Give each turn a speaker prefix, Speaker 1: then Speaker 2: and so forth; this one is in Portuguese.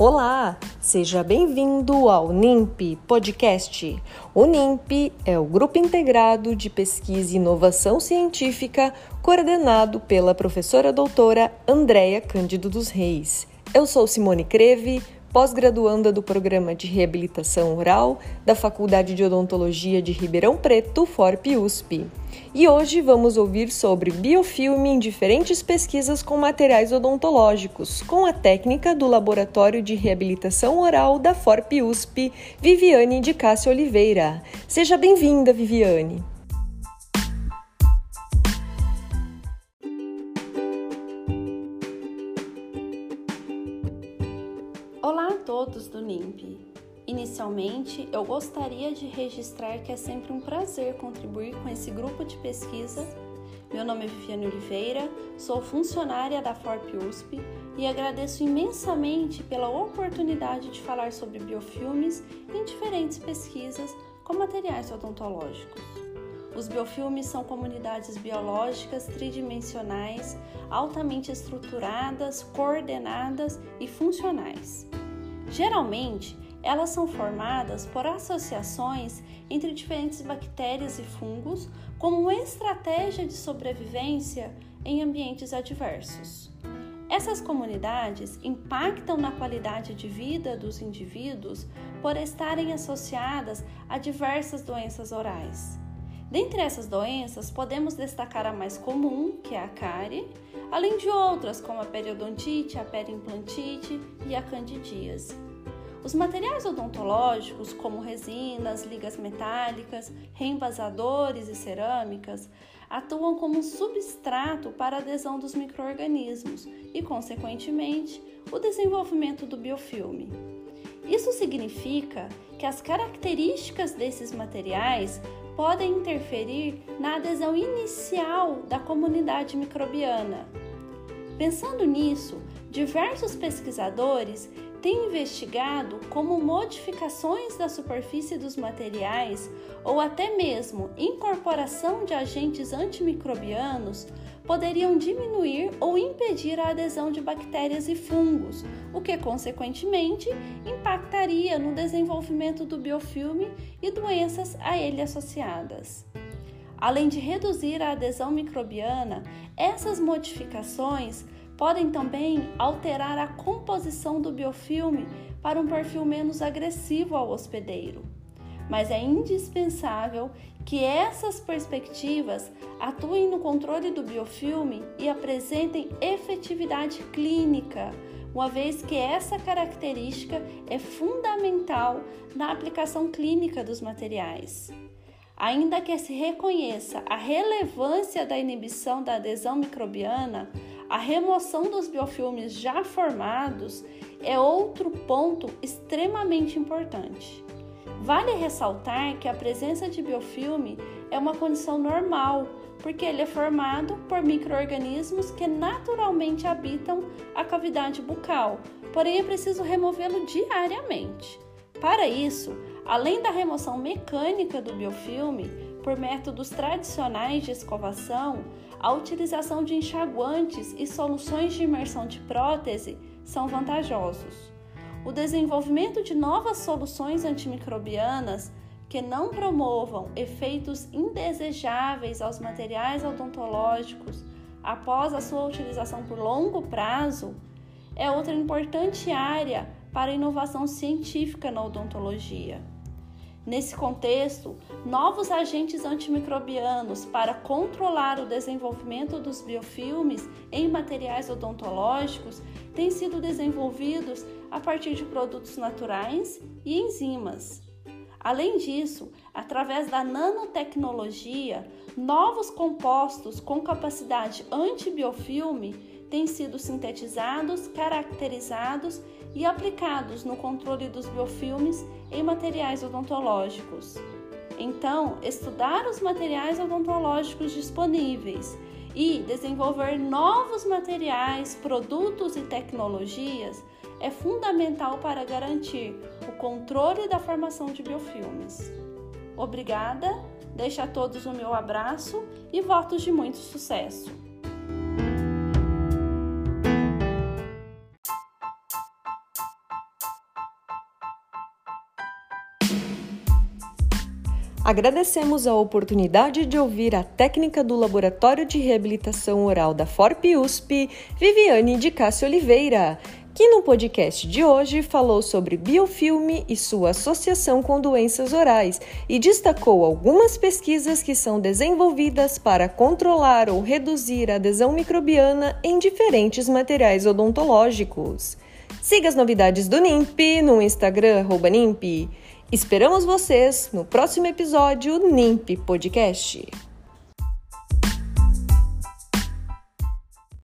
Speaker 1: Olá, seja bem-vindo ao NIMP Podcast. O NIMP é o Grupo Integrado de Pesquisa e Inovação Científica, coordenado pela professora doutora Andréia Cândido dos Reis. Eu sou Simone Creve, pós-graduanda do Programa de Reabilitação Oral da Faculdade de Odontologia de Ribeirão Preto, FORP-USP. E hoje vamos ouvir sobre biofilme em diferentes pesquisas com materiais odontológicos, com a técnica do Laboratório de Reabilitação Oral da FORP-USP, Viviane de Cássio Oliveira. Seja bem-vinda, Viviane!
Speaker 2: Do NIMP. Inicialmente, eu gostaria de registrar que é sempre um prazer contribuir com esse grupo de pesquisa. Meu nome é Viviane Oliveira, sou funcionária da FORP USP e agradeço imensamente pela oportunidade de falar sobre biofilmes em diferentes pesquisas com materiais odontológicos. Os biofilmes são comunidades biológicas tridimensionais, altamente estruturadas, coordenadas e funcionais. Geralmente, elas são formadas por associações entre diferentes bactérias e fungos como uma estratégia de sobrevivência em ambientes adversos. Essas comunidades impactam na qualidade de vida dos indivíduos por estarem associadas a diversas doenças orais. Dentre essas doenças, podemos destacar a mais comum, que é a cárie, além de outras como a periodontite, a periimplantite e a candidíase. Os materiais odontológicos, como resinas, ligas metálicas, reenvasadores e cerâmicas, atuam como substrato para a adesão dos microorganismos e, consequentemente, o desenvolvimento do biofilme. Isso significa que as características desses materiais podem interferir na adesão inicial da comunidade microbiana. Pensando nisso, diversos pesquisadores têm investigado como modificações da superfície dos materiais ou até mesmo incorporação de agentes antimicrobianos poderiam diminuir ou impedir a adesão de bactérias e fungos, o que consequentemente impactaria no desenvolvimento do biofilme e doenças a ele associadas. Além de reduzir a adesão microbiana, essas modificações podem também alterar a composição do biofilme para um perfil menos agressivo ao hospedeiro mas é indispensável que essas perspectivas atuem no controle do biofilme e apresentem efetividade clínica, uma vez que essa característica é fundamental na aplicação clínica dos materiais. Ainda que se reconheça a relevância da inibição da adesão microbiana, a remoção dos biofilmes já formados é outro ponto extremamente importante. Vale ressaltar que a presença de biofilme é uma condição normal, porque ele é formado por microorganismos que naturalmente habitam a cavidade bucal, porém é preciso removê-lo diariamente. Para isso, além da remoção mecânica do biofilme por métodos tradicionais de escovação, a utilização de enxaguantes e soluções de imersão de prótese são vantajosos o desenvolvimento de novas soluções antimicrobianas que não promovam efeitos indesejáveis aos materiais odontológicos após a sua utilização por longo prazo é outra importante área para a inovação científica na odontologia. Nesse contexto, novos agentes antimicrobianos para controlar o desenvolvimento dos biofilmes em materiais odontológicos têm sido desenvolvidos a partir de produtos naturais e enzimas. Além disso, através da nanotecnologia, novos compostos com capacidade antibiofilme têm sido sintetizados, caracterizados e aplicados no controle dos biofilmes em materiais odontológicos. Então, estudar os materiais odontológicos disponíveis e desenvolver novos materiais, produtos e tecnologias é fundamental para garantir o controle da formação de biofilmes. Obrigada, deixo a todos o meu abraço e votos de muito sucesso!
Speaker 1: Agradecemos a oportunidade de ouvir a técnica do Laboratório de Reabilitação Oral da FORP USP, Viviane de Cássio Oliveira que no podcast de hoje falou sobre biofilme e sua associação com doenças orais e destacou algumas pesquisas que são desenvolvidas para controlar ou reduzir a adesão microbiana em diferentes materiais odontológicos. Siga as novidades do NIMP no Instagram, NIMP. Esperamos vocês no próximo episódio NIMP Podcast.